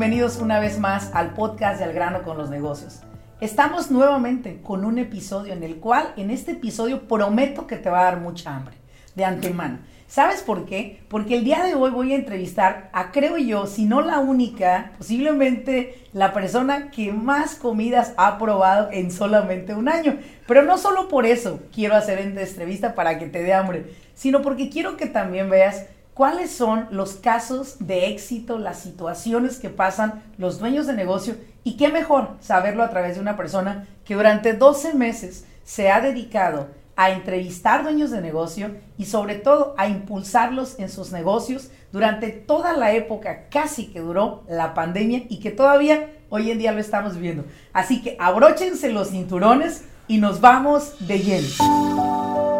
bienvenidos una vez más al podcast de Al grano con los negocios. Estamos nuevamente con un episodio en el cual, en este episodio, prometo que te va a dar mucha hambre, de antemano. ¿Sabes por qué? Porque el día de hoy voy a entrevistar a, creo yo, si no la única, posiblemente la persona que más comidas ha probado en solamente un año. Pero no solo por eso quiero hacer esta entrevista para que te dé hambre, sino porque quiero que también veas cuáles son los casos de éxito, las situaciones que pasan los dueños de negocio y qué mejor saberlo a través de una persona que durante 12 meses se ha dedicado a entrevistar dueños de negocio y sobre todo a impulsarlos en sus negocios durante toda la época casi que duró la pandemia y que todavía hoy en día lo estamos viendo. Así que abróchense los cinturones y nos vamos de lleno.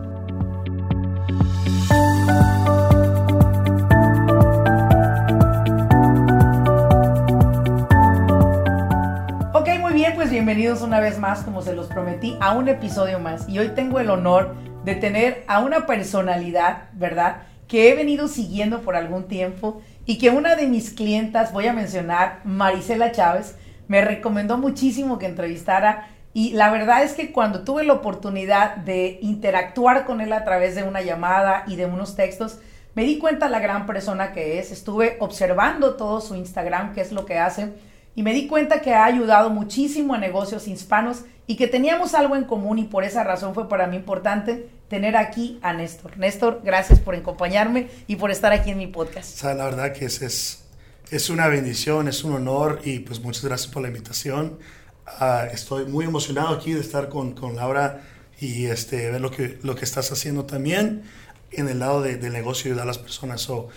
Bienvenidos una vez más, como se los prometí, a un episodio más. Y hoy tengo el honor de tener a una personalidad, ¿verdad? Que he venido siguiendo por algún tiempo y que una de mis clientas, voy a mencionar, Marisela Chávez, me recomendó muchísimo que entrevistara. Y la verdad es que cuando tuve la oportunidad de interactuar con él a través de una llamada y de unos textos, me di cuenta la gran persona que es. Estuve observando todo su Instagram, qué es lo que hace y me di cuenta que ha ayudado muchísimo a negocios hispanos y que teníamos algo en común y por esa razón fue para mí importante tener aquí a Néstor. Néstor, gracias por acompañarme y por estar aquí en mi podcast. O sea, la verdad que es, es, es una bendición, es un honor y pues muchas gracias por la invitación. Uh, estoy muy emocionado aquí de estar con, con Laura y este, ver lo que, lo que estás haciendo también en el lado de, del negocio y ayudar a las personas. So,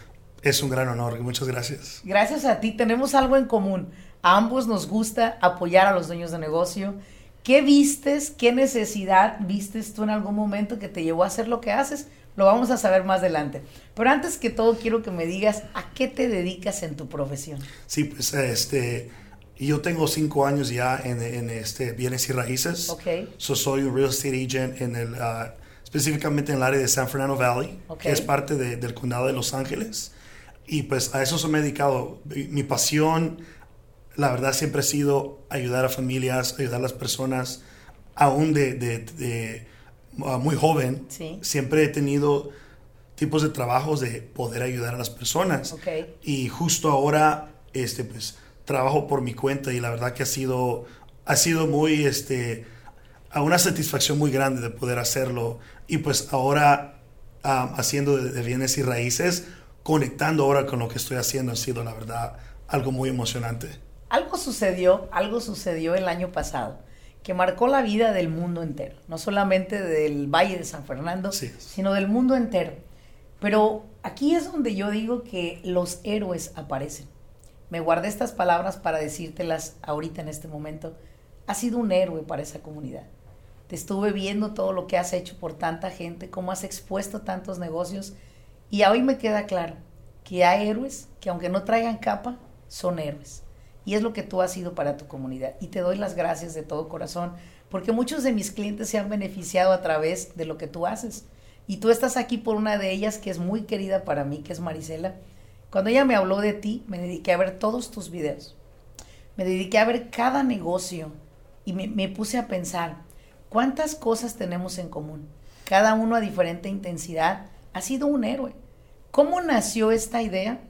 es un gran honor. Muchas gracias. Gracias a ti. Tenemos algo en común. A ambos nos gusta apoyar a los dueños de negocio. ¿Qué vistes, qué necesidad vistes tú en algún momento que te llevó a hacer lo que haces? Lo vamos a saber más adelante. Pero antes que todo, quiero que me digas a qué te dedicas en tu profesión. Sí, pues este, yo tengo cinco años ya en, en este bienes y raíces. Ok. So, soy un real estate agent en el, uh, específicamente en el área de San Fernando Valley, que es parte de, del condado de Los Ángeles. Y pues a eso se me he dedicado. Mi pasión la verdad siempre ha sido ayudar a familias, ayudar a las personas, aún de, de, uh, muy joven. Siempre he tenido tipos de trabajos de poder ayudar a las personas. Y justo ahora, este, pues, trabajo por mi cuenta y la verdad que ha sido, ha sido muy, este, una satisfacción muy grande de poder hacerlo. Y pues ahora, um, haciendo de bienes y raíces, conectando ahora con lo que estoy haciendo, ha sido, la verdad, algo muy emocionante algo sucedió, algo sucedió el año pasado que marcó la vida del mundo entero, no solamente del Valle de San Fernando, sino del mundo entero. Pero aquí es donde yo digo que los héroes aparecen. Me guardé estas palabras para decírtelas ahorita en este momento. Has sido un héroe para esa comunidad. Te estuve viendo todo lo que has hecho por tanta gente, cómo has expuesto tantos negocios y hoy me queda claro que hay héroes que aunque no traigan capa, son héroes. Y es lo que tú has sido para tu comunidad. Y te doy las gracias de todo corazón, porque muchos de mis clientes se han beneficiado a través de lo que tú haces. Y tú estás aquí por una de ellas que es muy querida para mí, que es Marisela. Cuando ella me habló de ti, me dediqué a ver todos tus videos. Me dediqué a ver cada negocio y me, puse a pensar, ¿cuántas cosas tenemos en común? Cada uno a diferente intensidad. Ha sido un héroe. ¿Cómo nació esta idea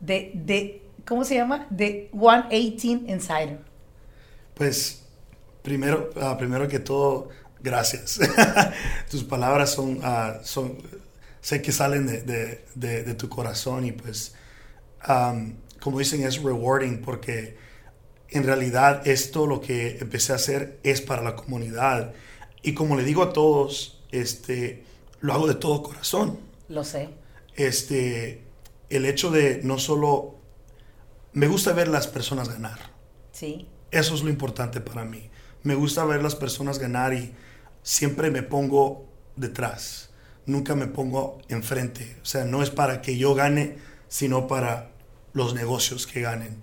de, de ¿cómo se llama? The 118 Insider. Pues primero, uh, primero que todo, gracias. Tus palabras son, uh, son, sé que salen de, de, de, tu corazón y pues, um, como dicen, es rewarding porque en realidad esto lo que empecé a hacer es para la comunidad. Y como le digo a todos, este, lo hago de todo corazón. Lo sé. Este, el hecho de no solo me gusta ver las personas ganar. Sí. Eso es lo importante para mí. Me gusta ver las personas ganar y siempre me pongo detrás. Nunca me pongo enfrente. O sea, no es para que yo gane, sino para los negocios que ganen.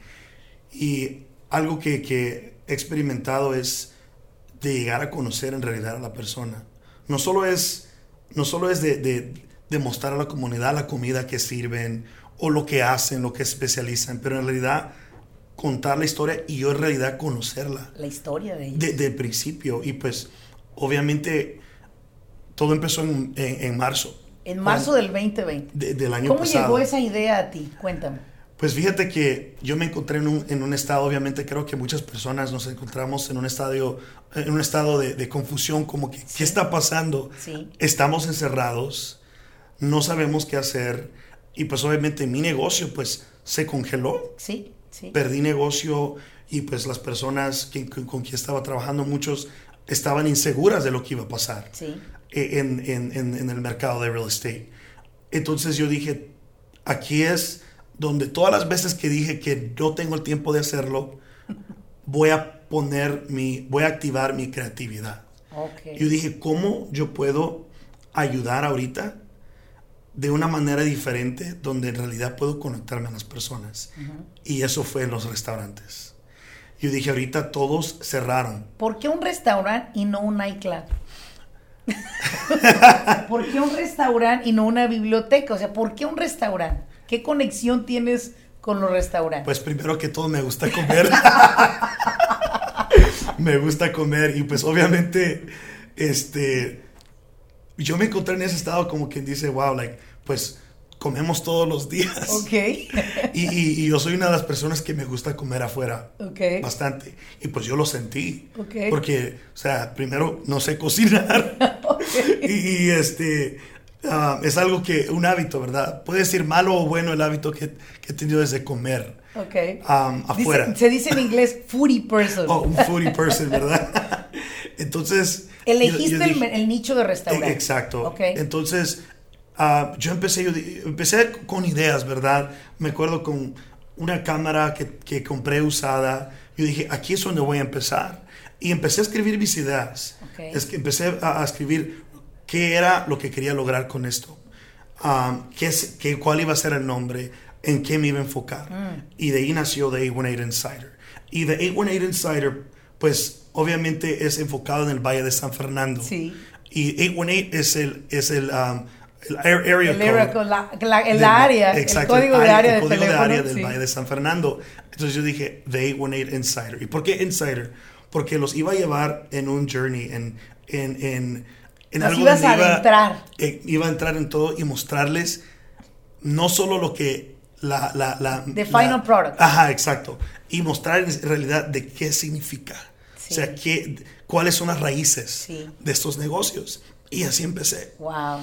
Y algo que, que he experimentado es de llegar a conocer en realidad a la persona. No solo es, no solo es de, de, mostrar a la comunidad la comida que sirven o lo que hacen, lo que especializan, pero en realidad contar la historia y yo en realidad conocerla. La historia de ellos. Desde el principio. Y pues, obviamente, todo empezó en, en, marzo. En marzo del 2020. del año ¿Cómo pasado. llegó esa idea a ti? Cuéntame. Pues fíjate que yo me encontré en un, en un, estado, obviamente creo que muchas personas nos encontramos en un, estadio, en un estado de, de confusión, como que, ¿qué está pasando? Sí. Estamos encerrados, no sabemos qué hacer y pues obviamente mi negocio pues se congeló. Sí, sí. Perdí negocio y pues las personas que, con quien estaba trabajando, muchos estaban inseguras de lo que iba a pasar sí. E, en, en, en el mercado de real estate. Entonces yo dije, aquí es donde todas las veces que dije que no tengo el tiempo de hacerlo, voy a poner mi, voy a activar mi creatividad. Okay. Yo dije, ¿cómo yo puedo ayudar ahorita de una manera diferente donde en realidad puedo conectarme a las personas? Y eso fue en los restaurantes. Yo dije, ahorita todos cerraron. ¿Por qué un restaurante y no un nightclub? ¿Por qué un restaurante y no una biblioteca? O sea, ¿por qué un restaurante? ¿Qué conexión tienes con los restaurantes? Pues primero que todo me gusta comer. me gusta comer y pues obviamente este yo me encontré en ese estado como quien dice, wow, like pues comemos todos los días. Ok. y, y, yo soy una de las personas que me gusta comer afuera. Ok. Bastante. Y pues yo lo sentí. Ok. Porque, o sea, primero no sé cocinar. okay. y, y, este, uh, es algo que, un hábito, ¿verdad? Puede ser malo o bueno el hábito que, que he tenido desde comer. Ok. Um, afuera. Dice, se dice en inglés foodie person. Oh, un foodie person, ¿verdad? Entonces... Elegiste yo, yo dije, el, el, nicho de restaurante. Exacto. Okay. Entonces, uh, yo empecé, yo empecé con ideas, ¿verdad? Me acuerdo con una cámara que, que, compré usada. Yo dije, aquí es donde voy a empezar. Y empecé a escribir mis ideas. Okay. Es que empecé a, a, escribir qué era lo que quería lograr con esto. Um, qué, qué, cuál iba a ser el nombre, en qué me iba a enfocar. Mm. Y de ahí nació The 818 Insider. Y The 818 Insider, pues obviamente es enfocado en el Valle de San Fernando. Sí. Y 818 es el, es el, um, el area el code. Area, la, la, el de, área, exacto, el código de área, el código de, área sí. del Valle de San Fernando. Entonces yo dije, The 818 Insider. ¿Y por qué Insider? Porque los iba a llevar en un journey, en, en, en, en algo ibas donde a iba, adentrar. eh, iba a entrar en todo y mostrarles no solo lo que la... la, la The final product. Ajá, exacto. Y mostrar en realidad de qué significa. Sí. O sea, qué, cuáles son las raíces Sí. de estos negocios. Y así empecé. Wow.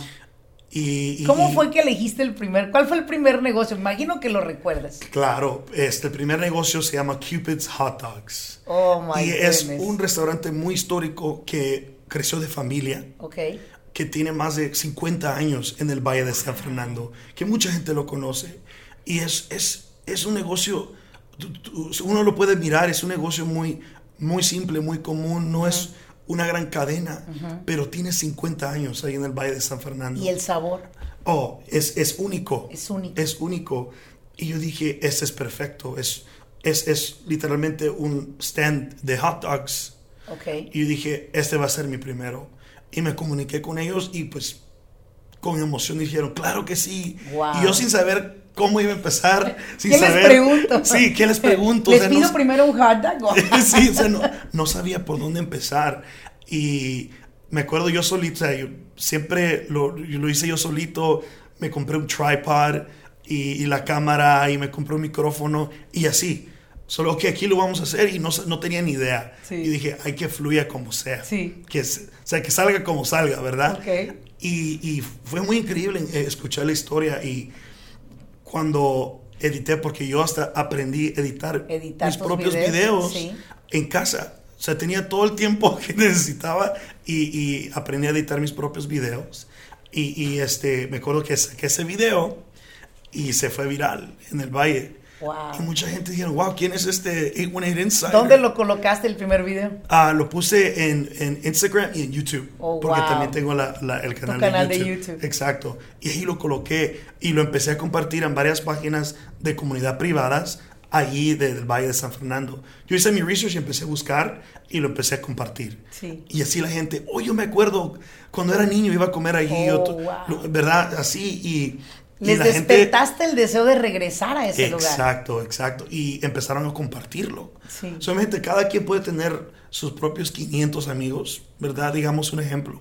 Y, y- ¿Cómo fue que elegiste el primer? ¿Cuál fue el primer negocio? Imagino que lo recuerdas. Claro, este el primer negocio se llama Cupid's Hot Dogs. Oh my y es goodness. un restaurante muy histórico que creció de familia, Ok. que tiene más de 50 años en el Valle de San Fernando, que mucha gente lo conoce. Y es, es, es un negocio, uno lo puede mirar, es un negocio muy, muy simple, muy común, no es una gran cadena, pero tiene 50 años ahí en el Valle de San Fernando. ¿Y el sabor? Oh, es, es único. Es único. Es único. Y yo dije, este es perfecto. Es, es, es literalmente un stand de hot dogs. Ok. Y yo dije, este va a ser mi primero. Y me comuniqué con ellos y pues con emoción dijeron, claro que sí. Wow. Y yo sin saber cómo iba a empezar, sin ¿Qué les saber... pregunto? Sí, ¿qué les pregunto? O ¿Les sea, pido no- primero un dog? sí, o sea, no, no sabía por dónde empezar. Y me acuerdo yo solito, o sea, yo siempre lo, yo lo hice yo solito, me compré un tripod y, y la cámara y me compré un micrófono y así. Solo que aquí lo vamos a hacer y no, no tenía ni idea. Sí. Y dije, hay que fluya como sea. Sí. Que, o sea, que salga como salga, ¿verdad? Ok. Y, y fue muy increíble eh, escuchar la historia y cuando edité, porque yo hasta aprendí a editar, Editar mis propios videos, videos, sí. en casa. O sea, tenía todo el tiempo que necesitaba y, y aprendí a editar mis propios videos. Y, y, este, me acuerdo que saqué ese video y se fue viral en el valle. Y mucha gente dijeron, wow, ¿quién es este 818 Insider? ¿Dónde lo colocaste el primer video? Ah, lo puse en, en, Instagram y en YouTube. Oh, porque también tengo la, el canal, de, YouTube. Exacto. Y ahí lo coloqué y lo empecé a compartir en varias páginas de comunidad privadas allí del Valle de San Fernando. Yo hice mi research y empecé a buscar y lo empecé a compartir. Sí. Y así la gente, oh, yo me acuerdo cuando era niño iba a comer allí, oh, ¿verdad? Así y... Les despertaste el deseo de regresar a ese lugar. Exacto, exacto. Y empezaron a compartirlo. Sí. Solamente cada quien puede tener sus propios 500 amigos, ¿verdad? Digamos un ejemplo.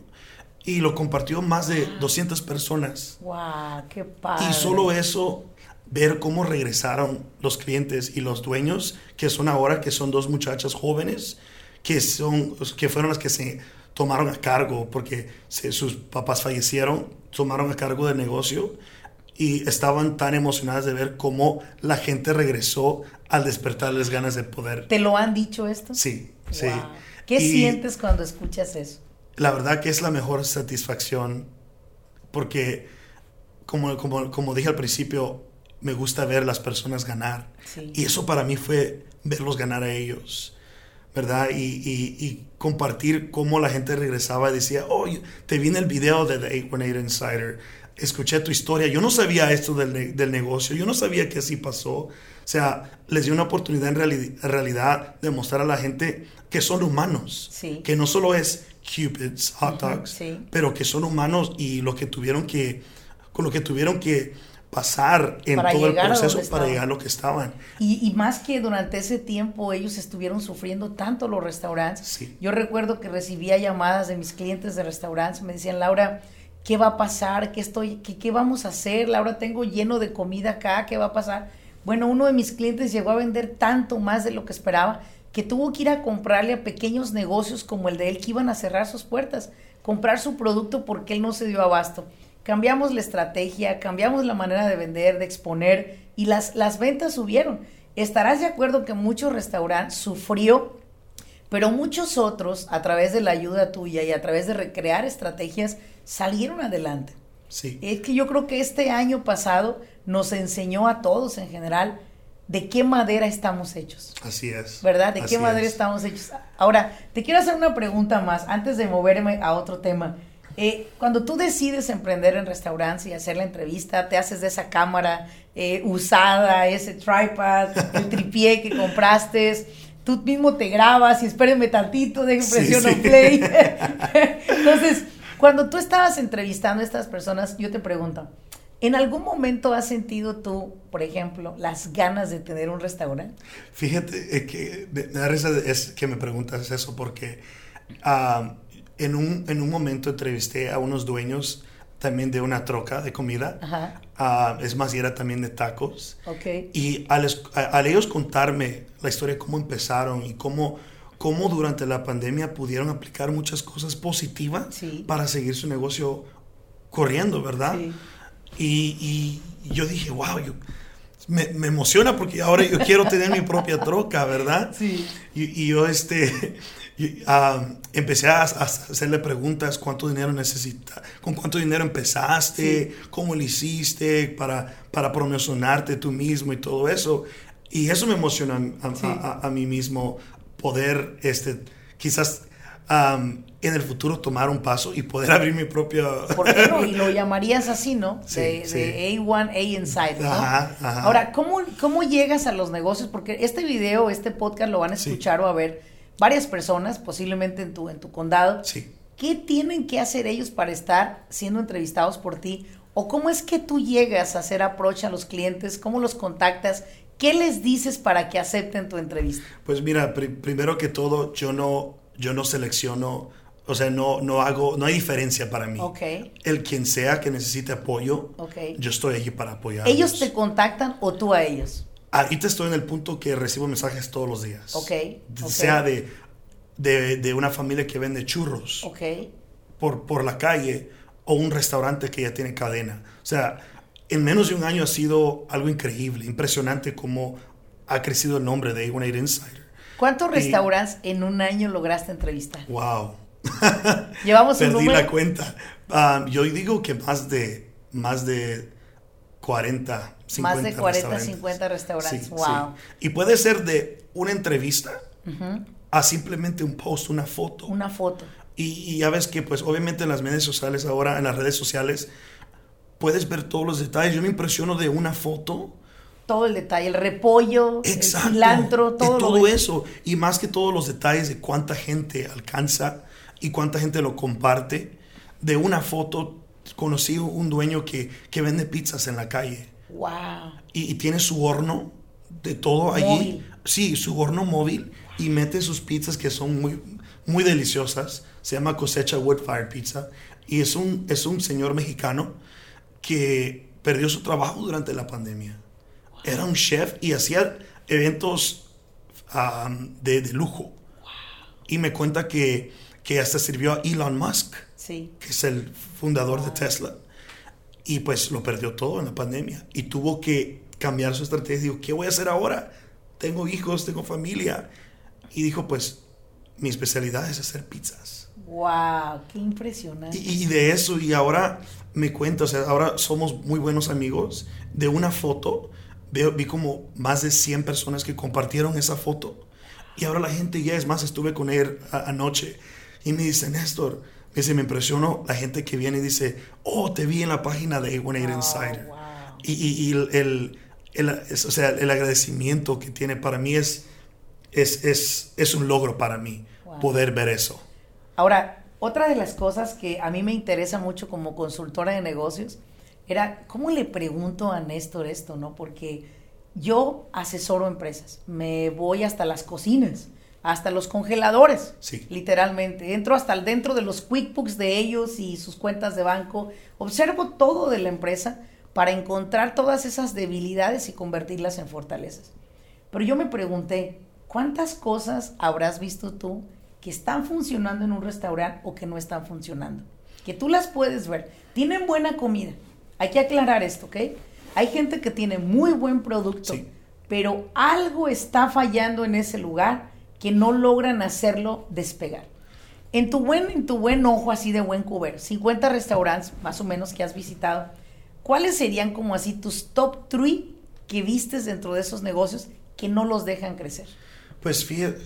Y lo compartió más de 200 personas. ¡Wow! ¡Qué padre! Y solo eso ver cómo regresaron los clientes y los dueños, que son ahora, que son dos muchachas jóvenes, que, son, que fueron las que se tomaron a cargo porque sus papás fallecieron, tomaron a cargo del negocio y estaban tan emocionadas de ver cómo la gente regresó al despertarles ganas de poder. ¿Te lo han dicho esto? Sí, sí. ¿Qué sientes cuando escuchas eso? La verdad que es la mejor satisfacción porque, como, como, como dije al principio, me gusta ver las personas ganar. Y eso para mí fue verlos ganar a ellos, ¿verdad? Y, y, compartir cómo la gente regresaba y decía, oh, te vi en el video de The 818 Insider, escuché tu historia, yo no sabía esto del, del negocio, yo no sabía que así pasó. O sea, les dio una oportunidad en, realidad de mostrar a la gente que son humanos, que no solo es Cupid's hot dogs, pero que son humanos y lo que tuvieron que, con lo que tuvieron que pasar en todo el proceso para llegar a lo que estaban. Y, más que durante ese tiempo ellos estuvieron sufriendo tanto los restaurantes. Yo recuerdo que recibía llamadas de mis clientes de restaurantes, me decían, Laura, ¿qué va a pasar? ¿Qué, estoy, qué, qué vamos a hacer? Laura, tengo lleno de comida acá, ¿qué va a pasar? Bueno, uno de mis clientes llegó a vender tanto más de lo que esperaba que tuvo que ir a comprarle a pequeños negocios como el de él que iban a cerrar sus puertas, comprar su producto porque él no se dio abasto cambiamos la estrategia, cambiamos la manera de vender, de exponer y las, las ventas subieron. Estarás de acuerdo que muchos restaurantes sufrió, pero muchos otros, a través de la ayuda tuya y a través de recrear estrategias, salieron adelante. Sí. Es que yo creo que este año pasado nos enseñó a todos en general de qué madera estamos hechos. Así es. ¿Verdad? De qué madera estamos hechos. Ahora, te quiero hacer una pregunta más antes de moverme a otro tema. Eh, cuando tú decides emprender en restaurantes y hacer la entrevista, te haces de esa cámara eh, usada, ese tripod, el tripié que compraste, tú mismo te grabas y espérenme tantito, de impresión o play. Entonces, cuando tú estabas entrevistando a estas personas, yo te pregunto, ¿en algún momento has sentido tú, por ejemplo, las ganas de tener un restaurante? Fíjate eh, que me da risa es que me preguntas eso porque... Ah, en un, en un momento entrevisté a unos dueños también de una troca de comida. Ajá. es más, y era también de tacos. Okay. Y al, al, ellos contarme la historia, cómo empezaron y cómo, cómo durante la pandemia pudieron aplicar muchas cosas positivas para seguir su negocio corriendo, ¿verdad? Sí. Y, y, yo dije, wow, yo, me, me, emociona porque ahora yo quiero tener mi propia troca, ¿verdad? Sí. Y, y yo, este, Ah, empecé a, hacerle preguntas, ¿cuánto dinero necesitas? ¿Con cuánto dinero empezaste? ¿Cómo lo hiciste para, para promocionarte tú mismo y todo eso? Y eso me emociona a, mí mismo, poder, este, quizás en el futuro tomar un paso y poder abrir mi propio... ¿Por qué no? Y lo llamarías así, ¿no? de, A1, A Inside, ¿no? Ahora, ¿cómo, ¿cómo llegas a los negocios? Porque este video, este podcast lo van a escuchar o a ver varias personas, posiblemente en tu, en tu condado. Sí. ¿Qué tienen que hacer ellos para estar siendo entrevistados por ti? ¿O cómo es que tú llegas a hacer approach a los clientes? ¿Cómo los contactas? ¿Qué les dices para que acepten tu entrevista? Pues mira, primero que todo, yo no, yo no selecciono, o sea, no, no hago, no hay diferencia para mí. Ok. El quien sea que necesite apoyo, okay. yo estoy allí para apoyar. ¿Ellos te contactan o tú a ellos? Ahorita estoy en el punto que recibo mensajes todos los días. Ok. Sea de, de, una familia que vende churros. Ok. Por, por la calle o un restaurante que ya tiene cadena. O sea, en menos de un año ha sido algo increíble, impresionante cómo ha crecido el nombre de A18 Insider. ¿Cuántos restaurantes en un año lograste entrevistar? Wow. Llevamos un Perdí la cuenta. Ah, yo digo que más de, más de 40, 50 Más de 40, 50 restaurantes. wow. Y puede ser de una entrevista a simplemente un post, una foto. Una foto. Y, ya ves que, pues, obviamente en las redes sociales, ahora en las redes sociales, puedes ver todos los detalles. Yo me impresiono de una foto. Todo el detalle, el repollo, el cilantro, todo, todo eso. Y más que todos los detalles de cuánta gente alcanza y cuánta gente lo comparte. De una foto conocí un dueño que, que vende pizzas en la calle. Wow. Y, tiene su horno de todo allí. Sí, su horno móvil y mete sus pizzas que son muy, muy deliciosas. Se llama Cosecha Woodfire Pizza. Y es un, es un señor mexicano que perdió su trabajo durante la pandemia. Era un chef y hacía eventos de, de, lujo. Y me cuenta que, que hasta sirvió a Elon Musk, sí. que es el fundador de Tesla. Y pues lo perdió todo en la pandemia. Y tuvo que cambiar su estrategia. Dijo, ¿qué voy a hacer ahora? Tengo hijos, tengo familia. Y dijo, pues mi especialidad es hacer pizzas. ¡Wow! ¡Qué impresionante! Y, de eso, y ahora me cuenta, o sea, ahora somos muy buenos amigos. De una foto, veo, vi como más de 100 personas que compartieron esa foto. Y ahora la gente ya es más, estuve con él anoche y me dice, Néstor, me dice, me impresionó la gente que viene y dice, oh, te vi en la página de One oh, Insider. Wow. Y, y, el, el, o sea, el agradecimiento que tiene para mí es, es, es, es un logro para mí poder ver eso. Ahora, otra de las cosas que a mí me interesa mucho como consultora de negocios era cómo le pregunto a Néstor esto, ¿no? Porque yo asesoro empresas, me voy hasta las cocinas, hasta los congeladores, sí. literalmente. Entro hasta el dentro de los QuickBooks de ellos y sus cuentas de banco. Observo todo de la empresa para encontrar todas esas debilidades y convertirlas en fortalezas. Pero yo me pregunté, ¿cuántas cosas habrás visto tú que están funcionando en un restaurante o que no están funcionando. Que tú las puedes ver. Tienen buena comida. Hay que aclarar esto, ¿ok? Hay gente que tiene muy buen producto, pero algo está fallando en ese lugar que no logran hacerlo despegar. En tu buen, en tu buen ojo, así de buen cuber, 50 restaurantes más o menos que has visitado, ¿cuáles serían como así tus top 3 que vistes dentro de esos negocios que no los dejan crecer? Pues fíjate,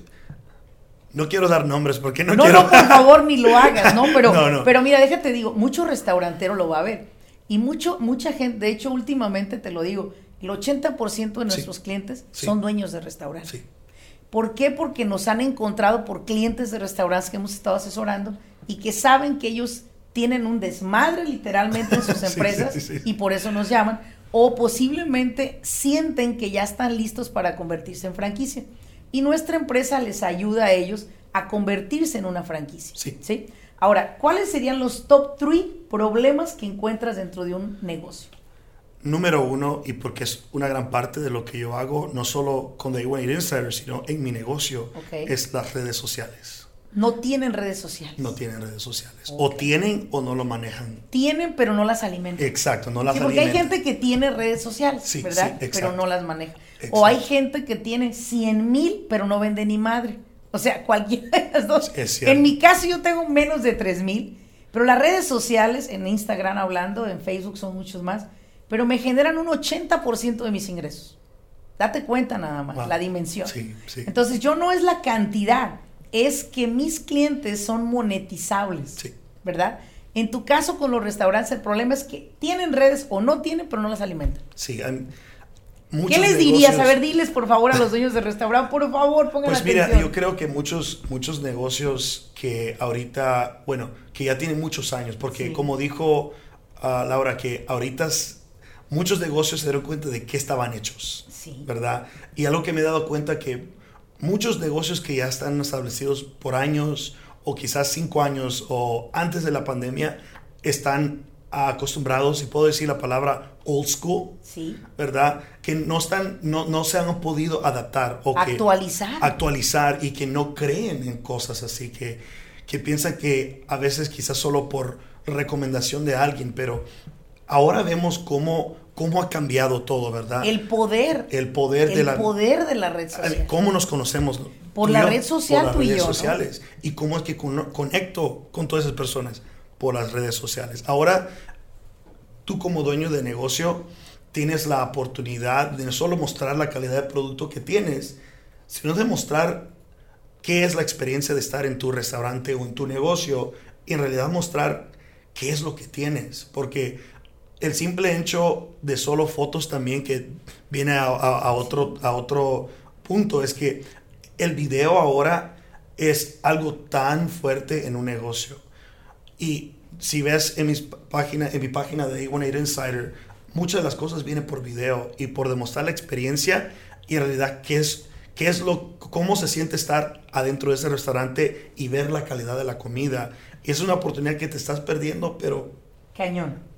no quiero dar nombres porque no, no quiero. No, por favor, ni lo hagas, ¿no? Pero, pero mira, déjate digo, mucho restaurantero lo va a ver. Y mucho, mucha gente, de hecho, últimamente te lo digo, el 80% de nuestros clientes son dueños de restaurantes. Sí. ¿Por qué? Porque nos han encontrado por clientes de restaurantes que hemos estado asesorando y que saben que ellos tienen un desmadre literalmente en sus empresas y por eso nos llaman. O posiblemente sienten que ya están listos para convertirse en franquicia y nuestra empresa les ayuda a ellos a convertirse en una franquicia. Sí. Ahora, ¿cuáles serían los top 3 problemas que encuentras dentro de un negocio? Número uno, y porque es una gran parte de lo que yo hago, no solo con The One Insider, sino en mi negocio, es las redes sociales. No tienen redes sociales. No tienen redes sociales. O tienen o no lo manejan. Tienen, pero no las alimentan. Exacto, no las sí, porque hay gente que tiene redes sociales, ¿verdad? pero no las maneja. O hay gente que tiene 100 mil, pero no vende ni madre. O sea, cualquiera de las dos. en mi caso yo tengo menos de 3 mil, pero las redes sociales, en Instagram hablando, en Facebook son muchos más, pero me generan un 80% de mis ingresos. Date cuenta nada más, la dimensión. Sí, sí. Entonces yo no es la cantidad, es que mis clientes son monetizables. Sí. ¿Verdad? En tu caso con los restaurantes, el problema es que tienen redes o no tienen, pero no las alimentan. Sí, ¿Qué les dirías? A ver, diles por favor a los dueños de restaurante, por favor, pongan Pues mira, yo creo que muchos, muchos negocios que ahorita, bueno, que ya tienen muchos años, porque como dijo uh, Laura, que ahorita muchos negocios se dieron cuenta de qué estaban hechos, sí. ¿verdad? Y algo que me he dado cuenta que muchos negocios que ya están establecidos por años o quizás cinco años o antes de la pandemia están acostumbrados, si puedo decir la palabra old school, sí. ¿verdad? Que no están, no, no se han podido adaptar o actualizar. actualizar y que no creen en cosas así, que, que piensan que a veces quizás solo por recomendación de alguien, pero ahora vemos cómo, cómo ha cambiado todo, ¿verdad? El poder. El poder de la poder de la red social. ¿Cómo nos conocemos? Por la red social, por las redes sociales. Y cómo es que conecto con todas esas personas por las redes sociales. Ahora, tú como dueño de negocio, tienes la oportunidad de no solo mostrar la calidad de producto que tienes, sino de mostrar qué es la experiencia de estar en tu restaurante o en tu negocio y en realidad mostrar qué es lo que tienes. Porque el simple hecho de solo fotos también que viene a, otro, a otro punto es que el video ahora es algo tan fuerte en un negocio. Y si ves en, mis página, en mi página de A18 Insider, muchas de las cosas vienen por video y por demostrar la experiencia y en realidad qué es qué es lo, cómo se siente estar adentro de ese restaurante y ver la calidad de la comida. Es una oportunidad que te estás perdiendo, pero... Cañón.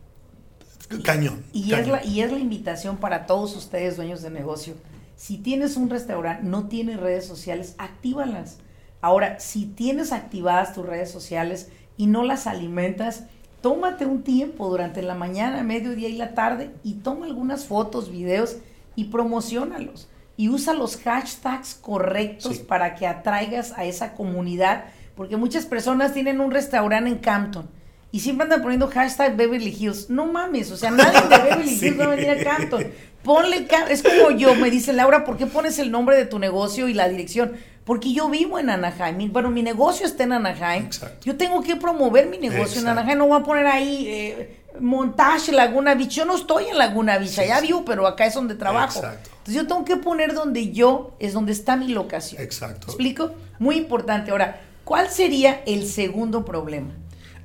Cañón. Y, Es la, y es la invitación para todos ustedes, dueños de negocio. Si tienes un restaurante, no tienes redes sociales, actívalas. Ahora, si tienes activadas tus redes sociales y no las alimentas, tómate un tiempo durante la mañana, mediodía y la tarde y toma algunas fotos, videos y promocionalos y usa los hashtags correctos para que atraigas a esa comunidad, porque muchas personas tienen un restaurante en Campton y siempre andan poniendo hashtag Beverly Hills. No mames, o sea, nadie de Beverly Hills va a venir a Campton. Ponle, es como yo, me dice Laura, ¿por qué pones el nombre de tu negocio y la dirección? Porque yo vivo en Anaheim, bueno, mi negocio está en Anaheim. Yo tengo que promover mi negocio en Anaheim, no voy a poner ahí eh, Montage Laguna Beach. Yo no estoy en Laguna Beach, allá vivo, pero acá es donde trabajo. Exacto. Entonces yo tengo que poner donde yo, es donde está mi locación. Exacto. explico? Muy importante. Ahora, ¿cuál sería el segundo problema?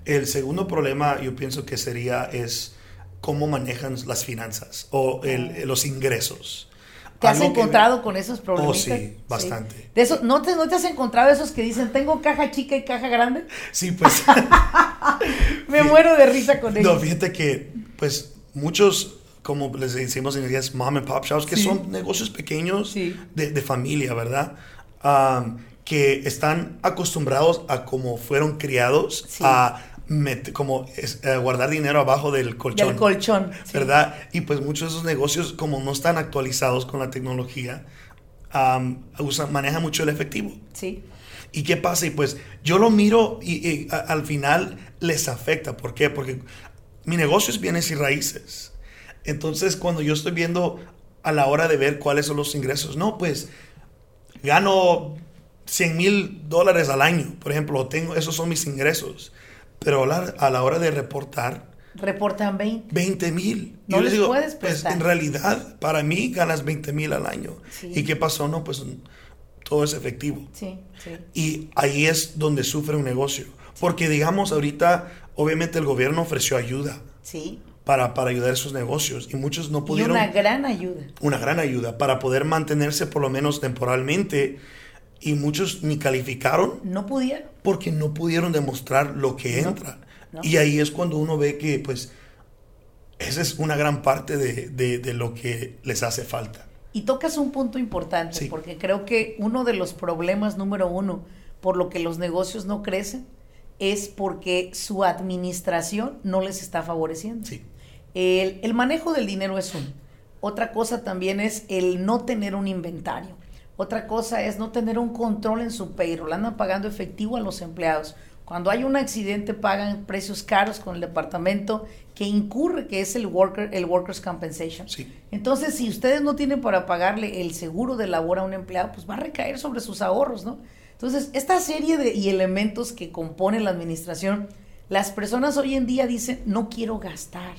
El segundo problema yo pienso que sería es cómo manejan las finanzas o los ingresos. ¿Te has encontrado con esos problemas? Oh, sí, bastante. De eso, ¿no, te, ¿No te has encontrado esos que dicen, tengo caja chica y caja grande? Sí, pues. Me muero de risa con ellos. No, fíjate que, pues, muchos, como les decimos en inglés, mom and pop shops, que son negocios pequeños de, familia, ¿verdad? que están acostumbrados a cómo fueron criados, a como eh, guardar dinero abajo del colchón. Del colchón. ¿Verdad? Y pues muchos de esos negocios, como no están actualizados con la tecnología, usan, manejan mucho el efectivo. Sí. ¿Y qué pasa? Y pues yo lo miro y, al final les afecta. ¿Por qué? Porque mi negocio es bienes y raíces. Entonces, cuando yo estoy viendo a la hora de ver cuáles son los ingresos, no, pues gano 100 mil dólares al año, por ejemplo, tengo, esos son mis ingresos. Pero a la, hora de reportar... Reportan 20. 20 mil. No les, digo, puedes Pues en realidad, para mí ganas 20 mil al año. ¿Y qué pasó? No, pues todo es efectivo. Sí, sí. Y ahí es donde sufre un negocio. Porque digamos, ahorita, obviamente el gobierno ofreció ayuda. Sí. Para, para ayudar a esos negocios. Y muchos no pudieron... Y una gran ayuda. Una gran ayuda para poder mantenerse por lo menos temporalmente y muchos ni calificaron. No pudieron. Porque no pudieron demostrar lo que entra. Y ahí es cuando uno ve que, pues, esa es una gran parte de, lo que les hace falta. Y tocas un punto importante, porque creo que uno de los problemas número uno por lo que los negocios no crecen es porque su administración no les está favoreciendo. Sí. El, el manejo del dinero es uno. Otra cosa también es el no tener un inventario. Otra cosa es no tener un control en su payroll. Andan pagando efectivo a los empleados. Cuando hay un accidente pagan precios caros con el departamento que incurre, que es el worker, el workers compensation. Sí. Entonces, si ustedes no tienen para pagarle el seguro de labor a un empleado, pues va a recaer sobre sus ahorros, ¿no? Entonces, esta serie de y elementos que componen la administración, las personas hoy en día dicen, no quiero gastar.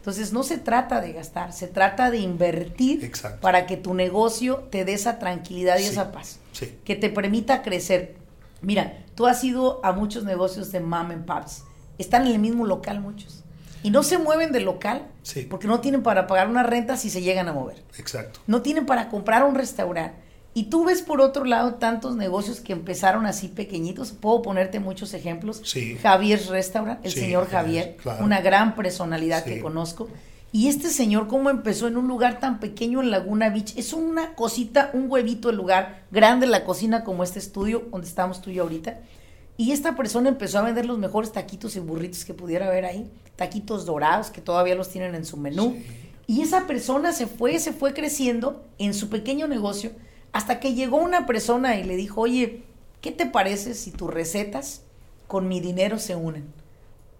Entonces no se trata de gastar, se trata de invertir para que tu negocio te dé esa tranquilidad y esa paz, que te permita crecer. Mira, tú has ido a muchos negocios de mom and pops, están en el mismo local muchos. Y no se mueven del local porque no tienen para pagar una renta si se llegan a mover. Exacto. No tienen para comprar un restaurante y tú ves por otro lado tantos negocios que empezaron así pequeñitos. Puedo ponerte muchos ejemplos. Sí. Javier's Restaurant, el señor Javier, una gran personalidad que conozco. Y este señor, cómo empezó en un lugar tan pequeño en Laguna Beach, es una cosita, un huevito el lugar, grande la cocina como este estudio donde estamos tú y yo ahorita. Y esta persona empezó a vender los mejores taquitos y burritos que pudiera haber ahí, taquitos dorados que todavía los tienen en su menú. Y esa persona se fue, se fue creciendo en su pequeño negocio hasta que llegó una persona y le dijo, oye, ¿qué te parece si tus recetas con mi dinero se unen?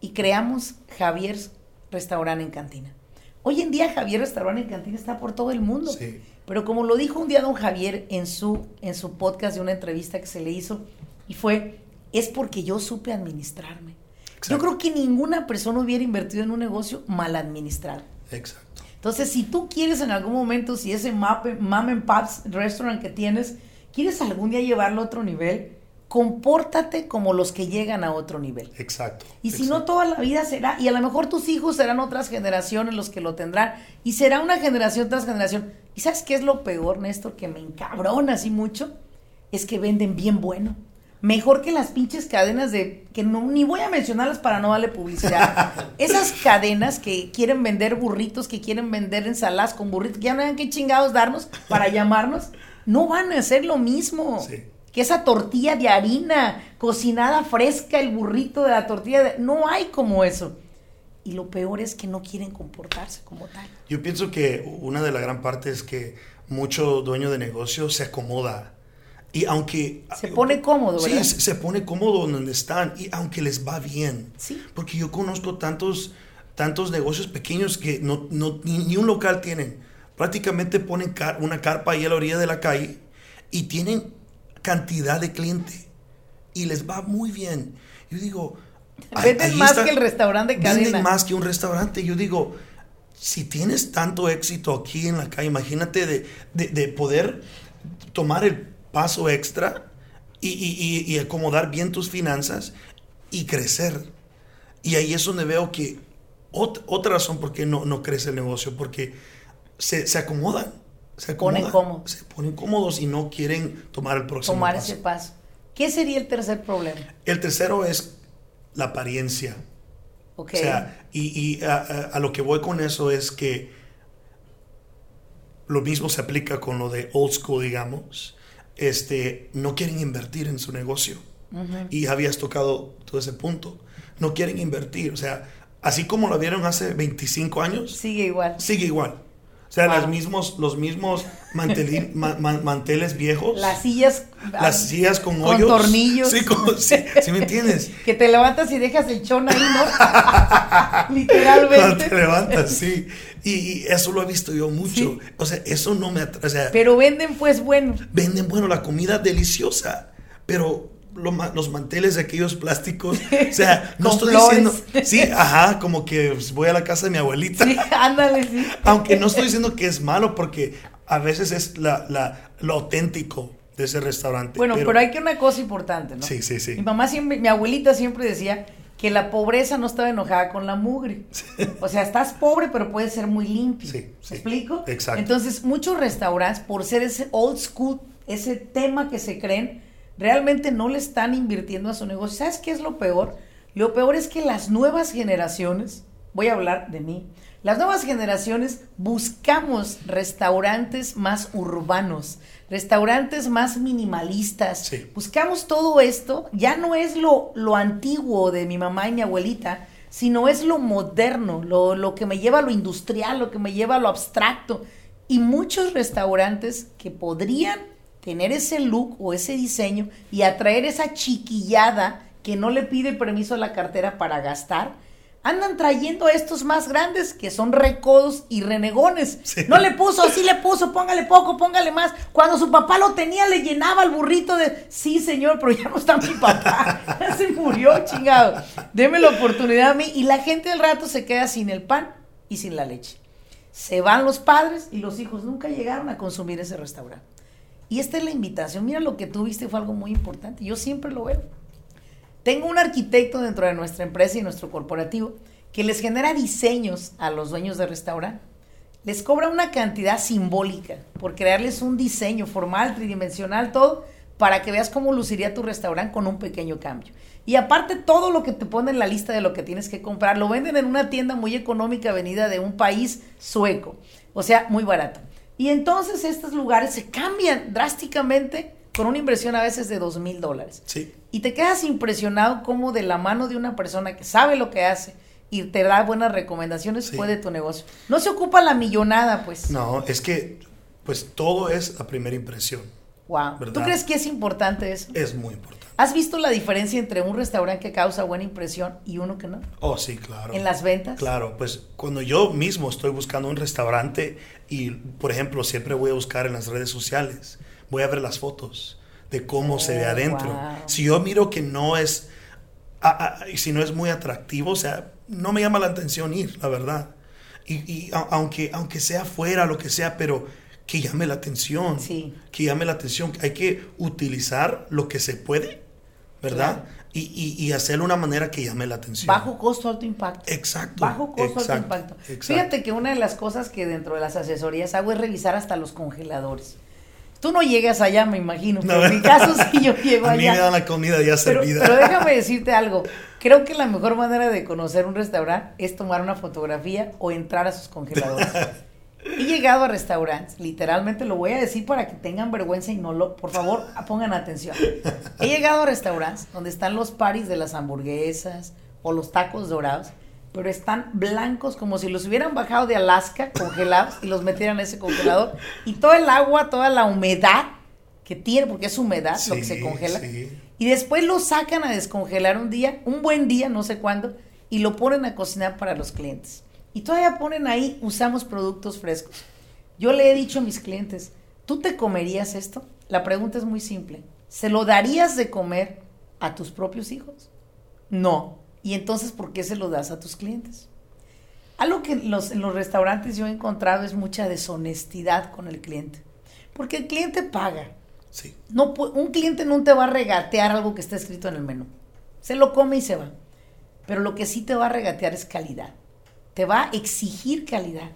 Y creamos Javier's Restaurante en Cantina. Hoy en día Javier Restaurante en Cantina está por todo el mundo. Sí. Pero como lo dijo un día don Javier en su, en su podcast de una entrevista que se le hizo, y fue, es porque yo supe administrarme. Yo creo que ninguna persona hubiera invertido en un negocio mal administrado. Exacto. Entonces, si tú quieres en algún momento, si ese mom and pops restaurant que tienes, quieres algún día llevarlo a otro nivel, compórtate como los que llegan a otro nivel. Exacto. Y si no, toda la vida será, y a lo mejor tus hijos serán otras generaciones los que lo tendrán, y será una generación tras generación. ¿Y sabes qué es lo peor, Néstor, que me encabrona así mucho? Es que venden bien bueno. Mejor que las pinches cadenas de, que no, ni voy a mencionarlas para no darle publicidad. Esas cadenas que quieren vender burritos, que quieren vender ensaladas con burritos, que ya no hayan qué chingados darnos para llamarnos, no van a hacer lo mismo. Sí que esa tortilla de harina cocinada fresca, el burrito de la tortilla, de... no hay como eso. Y lo peor es que no quieren comportarse como tal. Yo pienso que una de las gran partes es que mucho dueño de negocio se acomoda. Y aunque... Se pone cómodo, ¿verdad? Sí, se pone cómodo donde están. Y aunque les va bien. Sí. Porque yo conozco tantos, tantos negocios pequeños que no, no ni, un local tienen. Prácticamente ponen una carpa ahí a la orilla de la calle y tienen cantidad de cliente y les va muy bien. Yo digo, venden más que el restaurante cadena. Venden más que un restaurante. Yo digo, si tienes tanto éxito aquí en la calle, imagínate de, poder tomar el paso extra y, acomodar bien tus finanzas y crecer. Y ahí es donde veo que otra razón por qué no, no crece el negocio, porque se, se acomodan se ponen cómodos. Se ponen cómodos y no quieren tomar el próximo tomar ese paso. ¿Qué sería el tercer problema? El tercero es la apariencia. O sea, y, a, lo que voy con eso es que lo mismo se aplica con lo de old school, digamos. Este, no quieren invertir en su negocio. Y habías tocado todo ese punto. No quieren invertir. O sea, así como lo vieron hace 25 años. Sigue igual. Sigue igual. O sea, las mismos, los mismos manteles viejos. Las sillas. Las sillas con, hoyos. Con tornillos. Sí, sí, me entiendes? que te levantas y dejas el chón ahí, ¿no? Literalmente. Cuando te levantas, sí. Y, eso lo he visto yo mucho. O sea, eso no me atrae. pero venden pues bueno. Venden bueno, la comida deliciosa. Pero los manteles de aquellos plásticos. O sea, no estoy diciendo. Sí, ajá, como que voy a la casa de mi abuelita. Sí, ándale, sí. Aunque no estoy diciendo que es malo, porque a veces es la, lo auténtico de ese restaurante. Bueno, pero, hay que una cosa importante, ¿no? Sí, sí, sí. Mi mamá siempre, mi abuelita siempre decía que la pobreza no estaba enojada con la mugre. O sea, estás pobre, pero puedes ser muy limpio. Sí, sí. explico? Exacto. Entonces, muchos restaurantes, por ser ese old school, ese tema que se creen, realmente no le están invirtiendo a su negocio. ¿Sabes qué es lo peor? Lo peor es que las nuevas generaciones, voy a hablar de mí, las nuevas generaciones buscamos restaurantes más urbanos, restaurantes más minimalistas. Buscamos todo esto, ya no es lo, lo antiguo de mi mamá y mi abuelita, sino es lo moderno, lo, lo que me lleva a lo industrial, lo que me lleva a lo abstracto. Y muchos restaurantes que podrían tener ese look o ese diseño y atraer esa chiquillada que no le pide permiso a la cartera para gastar, andan trayendo a estos más grandes que son recodos y renegones. No le puso, sí le puso, póngale poco, póngale más. Cuando su papá lo tenía, le llenaba el burrito de, sí señor, pero ya no está mi papá. Ya se murió, chingado. Deme la oportunidad a mí. Y la gente del rato se queda sin el pan y sin la leche. Se van los padres y los hijos nunca llegaron a consumir ese restaurante. Y esta es la invitación. Mira lo que tú viste fue algo muy importante. Yo siempre lo veo. Tengo un arquitecto dentro de nuestra empresa y nuestro corporativo que les genera diseños a los dueños de restaurante. Les cobra una cantidad simbólica por crearles un diseño formal, tridimensional, todo, para que veas cómo luciría tu restaurante con un pequeño cambio. Y aparte todo lo que te pone en la lista de lo que tienes que comprar, lo venden en una tienda muy económica venida de un país sueco. O sea, muy barato. Y entonces estos lugares se cambian drásticamente con una inversión a veces de dos mil dólares. Sí. Y te quedas impresionado cómo de la mano de una persona que sabe lo que hace y te da buenas recomendaciones puede tu negocio. No se ocupa la millonada, pues. No, es que pues todo es la primera impresión. Wow. ¿Tú crees que es importante eso? Es muy importante. ¿Has visto la diferencia entre un restaurante que causa buena impresión y uno que no? Oh, sí, claro. ¿En las ventas? Claro, pues cuando yo mismo estoy buscando un restaurante y, por ejemplo, siempre voy a buscar en las redes sociales, voy a ver las fotos de cómo se ve oh, adentro. Si yo miro que no es, si no es muy atractivo, o sea, no me llama la atención ir, la verdad. Y, aunque, aunque sea fuera, lo que sea, pero que llame la atención. Sí. Que llame la atención. Hay que utilizar lo que se puede ¿verdad? Y, y, hacerlo de una manera que llame la atención. Bajo costo, alto impacto. Exacto. Bajo costo, alto impacto. Fíjate que una de las cosas que dentro de las asesorías hago es revisar hasta los congeladores. Tú no llegas allá, me imagino, pero en mi caso sí yo llego allá. A mí me dan la comida ya servida. Pero déjame decirte algo. Creo que la mejor manera de conocer un restaurante es tomar una fotografía o entrar a sus congeladores. He llegado a restaurantes, literalmente lo voy a decir para que tengan vergüenza y no lo, por favor, pongan atención. He llegado a restaurantes donde están los paris de las hamburguesas o los tacos dorados, pero están blancos como si los hubieran bajado de Alaska congelados y los metieran en ese congelador y todo el agua, toda la humedad que tiene, porque es humedad lo que se congela, y después lo sacan a descongelar un día, un buen día, no sé cuándo, y lo ponen a cocinar para los clientes. Y todavía ponen ahí, usamos productos frescos. Yo le he dicho a mis clientes, ¿tú te comerías esto? La pregunta es muy simple. ¿Se lo darías de comer a tus propios hijos? No. ¿Y entonces por qué se lo das a tus clientes? Algo que en los, en los restaurantes yo he encontrado es mucha deshonestidad con el cliente. Porque el cliente paga. Sí. No, un cliente no te va a regatear algo que está escrito en el menú. Se lo come y se va. Pero lo que sí te va a regatear es calidad te va a exigir calidad.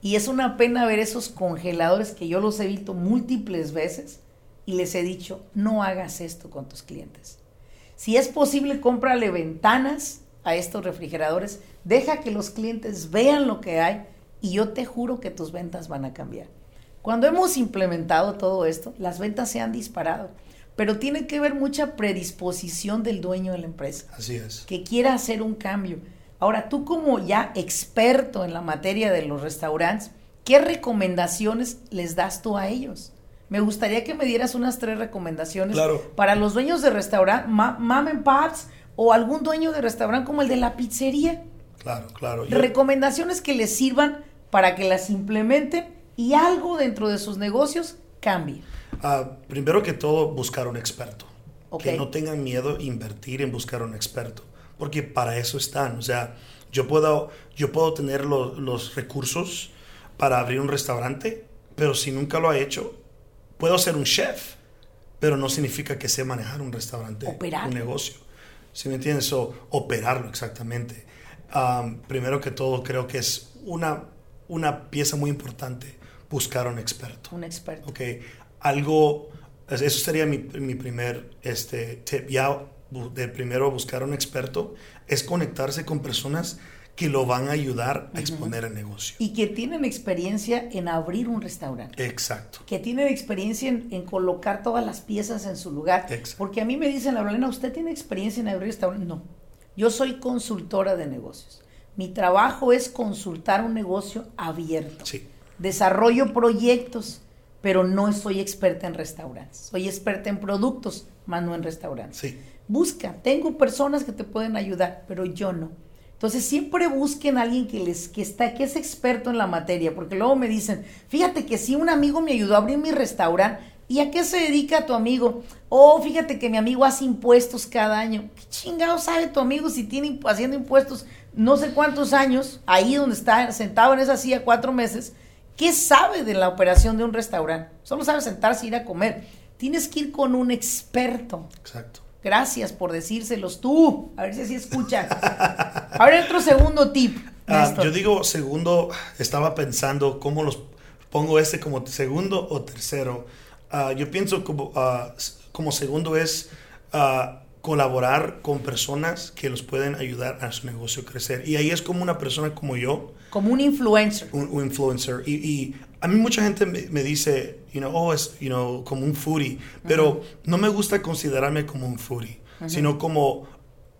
Y es una pena ver esos congeladores que yo los he visto múltiples veces y les he dicho, no hagas esto con tus clientes. Si es posible, cómprale ventanas a estos refrigeradores, deja que los clientes vean lo que hay y yo te juro que tus ventas van a cambiar. Cuando hemos implementado todo esto, las ventas se han disparado, pero tiene que ver mucha predisposición del dueño de la empresa. Así es. Que quiera hacer un cambio. Ahora, tú como ya experto en la materia de los restaurantes, ¿qué recomendaciones les das tú a ellos? Me gustaría que me dieras unas tres recomendaciones para los dueños de restaurante, mom and pops o algún dueño de restaurante como el de la pizzería. Claro, claro. Recomendaciones que les sirvan para que las implementen y algo dentro de sus negocios cambie. Ah, primero que todo, buscar un experto. Que no tengan miedo a invertir en buscar un experto porque para eso están. O sea, yo puedo, yo puedo tener los recursos para abrir un restaurante, pero si nunca lo he hecho, puedo ser un chef, pero no significa que sé manejar un restaurante, un negocio. ¿Sí me entiendes? O operarlo exactamente. primero que todo, creo que es una, una pieza muy importante buscar un experto. Un experto. Ok, algo, eso sería mi, mi primer este, tip. Ya de primero buscar un experto es conectarse con personas que lo van a ayudar a exponer el negocio. Y que tienen experiencia en abrir un restaurante. Exacto. Que tienen experiencia en, colocar todas las piezas en su lugar. Porque a mí me dicen, la Lorena, ¿usted tiene experiencia en abrir restaurante? No. Yo soy consultora de negocios. Mi trabajo es consultar un negocio abierto. Sí. Desarrollo proyectos, pero no soy experta en restaurantes. Soy experta en productos, más no en restaurantes. Sí busca. Tengo personas que te pueden ayudar, pero yo no. Entonces siempre busquen a alguien que les que está que es experto en la materia, porque luego me dicen, "Fíjate que si un amigo me ayudó a abrir mi restaurante, ¿y a qué se dedica tu amigo?" "Oh, fíjate que mi amigo hace impuestos cada año." ¿Qué chingado sabe tu amigo si tiene haciendo impuestos no sé cuántos años, ahí donde está sentado en esa silla cuatro meses? ¿Qué sabe de la operación de un restaurante? Solo sabe sentarse y ir a comer. Tienes que ir con un experto. Exacto. Gracias por decírselos tú. A ver si así escucha. Ahora otro segundo tip. Ah, yo digo segundo, estaba pensando cómo los pongo este como segundo o tercero. Ah, yo pienso como, ah, como segundo es colaborar con personas que los pueden ayudar a su negocio a crecer. Y ahí es como una persona como yo. Como un influencer. Un, influencer. Y, a mí mucha gente me, dice, you know, oh, es, you know, como un foodie. Pero no me gusta considerarme como un foodie, sino como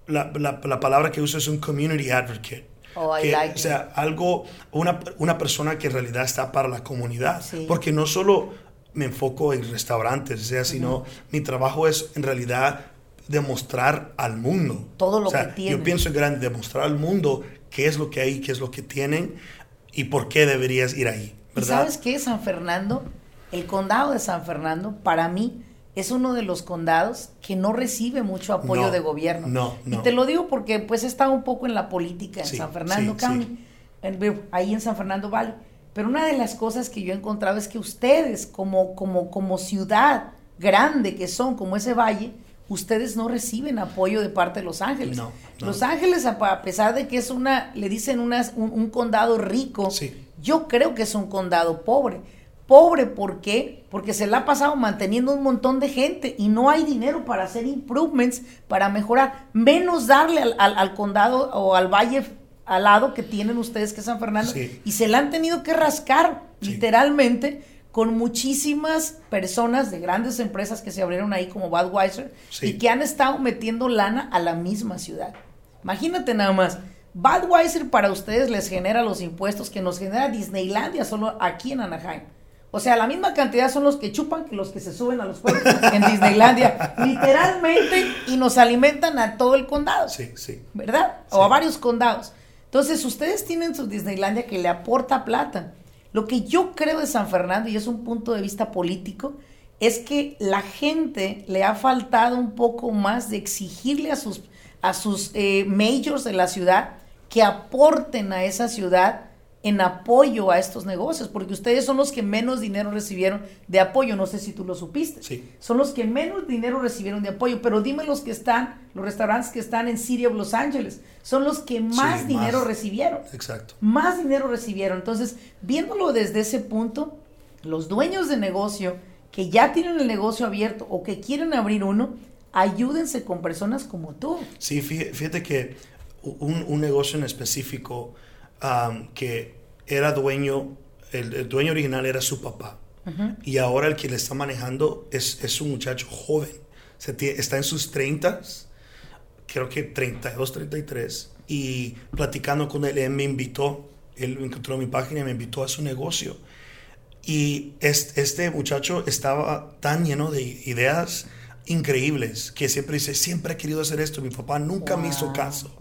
la, la, la, palabra que uso es un community advocate. Oh, I que, like o sea, algo, una, una persona que en realidad está para la comunidad. Porque no solo me enfoco en restaurantes, o sea, sino mi trabajo es en realidad demostrar al mundo. Todo lo que tienen. Yo pienso en grande, demostrar al mundo qué es lo que hay, qué es lo que tienen y por qué deberías ir ahí. ¿verdad? ¿Y ¿Sabes qué? San Fernando, el condado de San Fernando, para mí es uno de los condados que no recibe mucho apoyo de gobierno. No, no. Y te lo digo porque pues he estado un poco en la política en San Fernando County, ahí en San Fernando Valley. Pero una de las cosas que yo he encontrado es que ustedes, como, como, como ciudad grande que son, como ese valle, ustedes no reciben apoyo de parte de Los Ángeles. No, Los Ángeles, a pesar de que es una, le dicen un, un, condado rico, yo creo que es un condado pobre. Pobre, ¿por qué? Porque se la ha pasado manteniendo un montón de gente y no hay dinero para hacer improvements, para mejorar, menos darle al, al condado o al valle al lado que tienen ustedes que es San Fernando y se la han tenido que rascar literalmente con muchísimas personas de grandes empresas que se abrieron ahí como Budweiser y que han estado metiendo lana a la misma ciudad. Imagínate nada más, Budweiser para ustedes les genera los impuestos que nos genera Disneylandia solo aquí en Anaheim. O sea, la misma cantidad son los que chupan que los que se suben a los juegos en Disneylandia, literalmente, y nos alimentan a todo el condado. Sí, sí. ¿Verdad? O a varios condados. Entonces, ustedes tienen su Disneylandia que le aporta plata. Lo que yo creo de San Fernando, y es un punto de vista político, es que la gente le ha faltado un poco más de exigirle a sus, a sus eh, majors de la ciudad que aporten a esa ciudad en apoyo a estos negocios, porque ustedes son los que menos dinero recibieron de apoyo, no sé si tú lo supiste. Sí. Son los que menos dinero recibieron de apoyo, pero dime los que están, los restaurantes que están en City of Los Ángeles, son los que más dinero recibieron. Exacto. Más dinero recibieron. Entonces, viéndolo desde ese punto, los dueños de negocio que ya tienen el negocio abierto o que quieren abrir uno, ayúdense con personas como tú. Sí, fíjate que un, un negocio en específico que era dueño, el, dueño original era su papá. Y ahora el que le está manejando es, es un muchacho joven. está en sus 30, creo que 32, 33. Y platicando con él, él me invitó, él encontró mi página y me invitó a su negocio. Y este, este muchacho estaba tan lleno de ideas increíbles que siempre dice, siempre he querido hacer esto, mi papá nunca me hizo caso,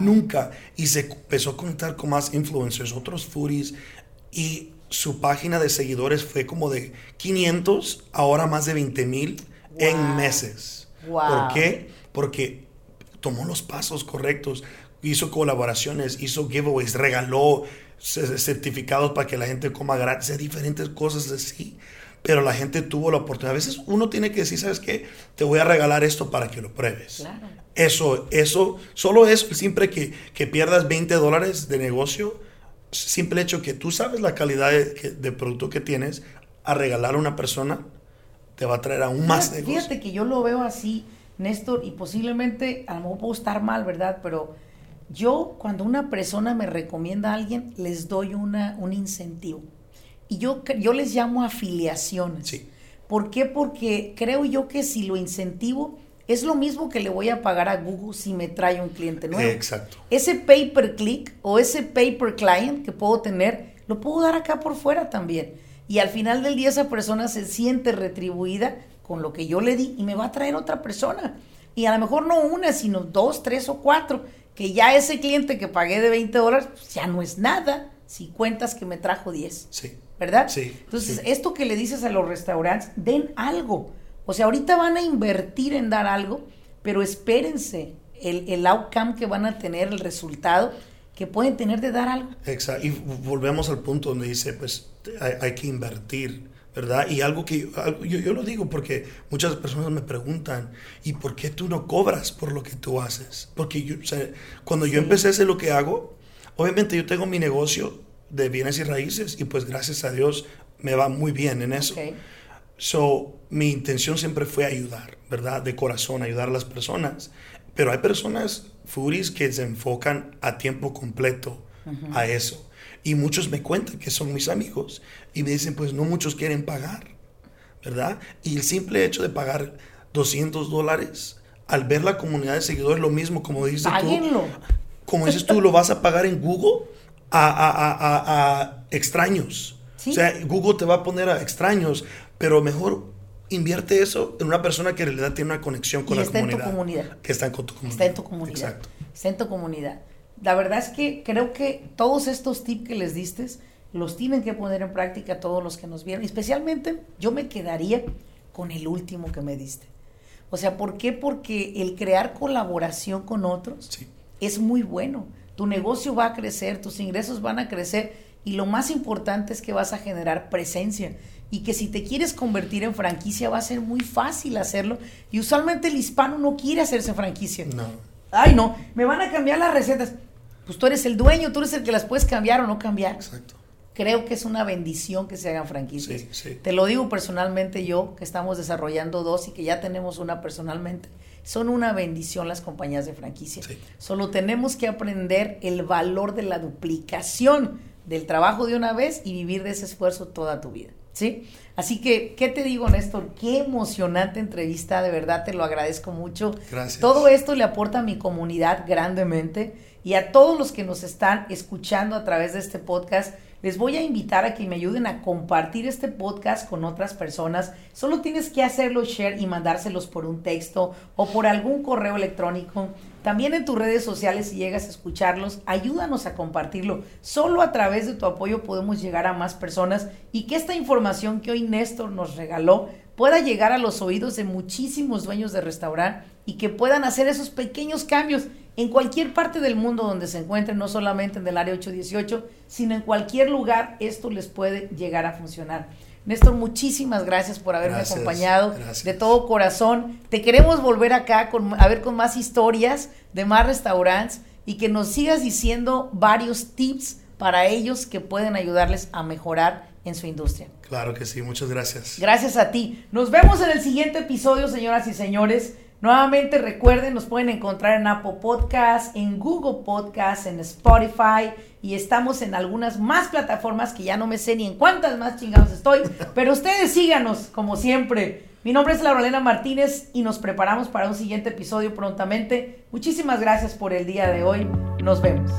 nunca. Y se empezó a conectar con más influencers, otros foodies, y su página de seguidores fue como de 500, ahora más de 20 mil en meses. ¿Por qué? Porque tomó los pasos correctos, hizo colaboraciones, hizo giveaways, regaló certificados para que la gente coma gratis, diferentes cosas así pero la gente tuvo la oportunidad. A veces uno tiene que decir, ¿sabes qué? Te voy a regalar esto para que lo pruebes. Eso, eso, solo eso, siempre que, que pierdas 20 dólares de negocio, simple hecho que tú sabes la calidad de, producto que tienes, a regalar a una persona, te va a traer aún más negocio. Fíjate que yo lo veo así, Néstor, y posiblemente, a lo mejor puedo estar mal, ¿verdad? Pero yo, cuando una persona me recomienda a alguien, les doy una, un incentivo. Y yo, yo les llamo afiliaciones. Sí. ¿Por qué? Porque creo yo que si lo incentivo, es lo mismo que le voy a pagar a Google si me trae un cliente nuevo. Exacto. Ese pay per click o ese pay per client que puedo tener, lo puedo dar acá por fuera también. Y al final del día esa persona se siente retribuida con lo que yo le di y me va a traer otra persona. Y a lo mejor no una, sino dos, tres o cuatro. Que ya ese cliente que pagué de 20 dólares, pues ya no es nada si cuentas que me trajo 10. Sí. ¿Verdad? Sí. Entonces, esto que le dices a los restaurantes, den algo. O sea, ahorita van a invertir en dar algo, pero espérense el, el outcome que van a tener, el resultado que pueden tener de dar algo. Exacto. Y volvemos al punto donde dice, pues hay, que invertir, ¿verdad? Y algo que yo, yo, lo digo porque muchas personas me preguntan, ¿y por qué tú no cobras por lo que tú haces? Porque yo, cuando yo empecé a hacer lo que hago, obviamente yo tengo mi negocio de bienes y raíces y pues gracias a Dios me va muy bien en eso. So, mi intención siempre fue ayudar, ¿verdad? De corazón, ayudar a las personas. Pero hay personas, furis, que se enfocan a tiempo completo a eso. Y muchos me cuentan que son mis amigos y me dicen, pues no muchos quieren pagar, ¿verdad? Y el simple hecho de pagar 200 dólares, al ver la comunidad de seguidores, lo mismo, como dices tú. Como dices tú, lo vas a pagar en Google a, a, a, a extraños. O sea, Google te va a poner a extraños pero mejor invierte eso en una persona que en realidad tiene una conexión con la está comunidad. En tu comunidad. Que está en tu comunidad. Está en tu comunidad. Exacto. Está en tu comunidad. La verdad es que creo que todos estos tips que les diste los tienen que poner en práctica todos los que nos vieron. Especialmente yo me quedaría con el último que me diste. O sea, ¿por qué? Porque el crear colaboración con otros es muy bueno. Tu negocio va a crecer, tus ingresos van a crecer y lo más importante es que vas a generar presencia y que si te quieres convertir en franquicia va a ser muy fácil hacerlo y usualmente el hispano no quiere hacerse franquicia. No. Ay, no, me van a cambiar las recetas. Pues tú eres el dueño, tú eres el que las puedes cambiar o no cambiar. Exacto. Creo que es una bendición que se hagan franquicias. Te lo digo personalmente yo, que estamos desarrollando dos y que ya tenemos una personalmente. Son una bendición las compañías de franquicia. Solo tenemos que aprender el valor de la duplicación del trabajo de una vez y vivir de ese esfuerzo toda tu vida. ¿Sí? Así que, ¿qué te digo, Néstor? Qué emocionante entrevista, de verdad te lo agradezco mucho. Gracias. Todo esto le aporta a mi comunidad grandemente y a todos los que nos están escuchando a través de este podcast les voy a invitar a que me ayuden a compartir este podcast con otras personas. Solo tienes que hacerlo share y mandárselos por un texto o por algún correo electrónico. También en tus redes sociales, si llegas a escucharlos, ayúdanos a compartirlo. Solo a través de tu apoyo podemos llegar a más personas y que esta información que hoy Néstor nos regaló pueda llegar a los oídos de muchísimos dueños de restaurante y que puedan hacer esos pequeños cambios en cualquier parte del mundo donde se encuentren, no solamente en el área 818, sino en cualquier lugar, esto les puede llegar a funcionar. Néstor, muchísimas gracias por haberme acompañado de todo corazón. Te queremos volver acá con, a ver con más historias de más restaurantes y que nos sigas diciendo varios tips para ellos que pueden ayudarles a mejorar en su industria. Claro que sí, muchas gracias. Gracias a ti. Nos vemos en el siguiente episodio, señoras y señores. Nuevamente recuerden, nos pueden encontrar en Apple Podcast, en Google Podcast, en Spotify y estamos en algunas más plataformas que ya no me sé ni en cuántas más chingados estoy, pero ustedes síganos como siempre. Mi nombre es Laurelena Martínez y nos preparamos para un siguiente episodio prontamente. Muchísimas gracias por el día de hoy. Nos vemos.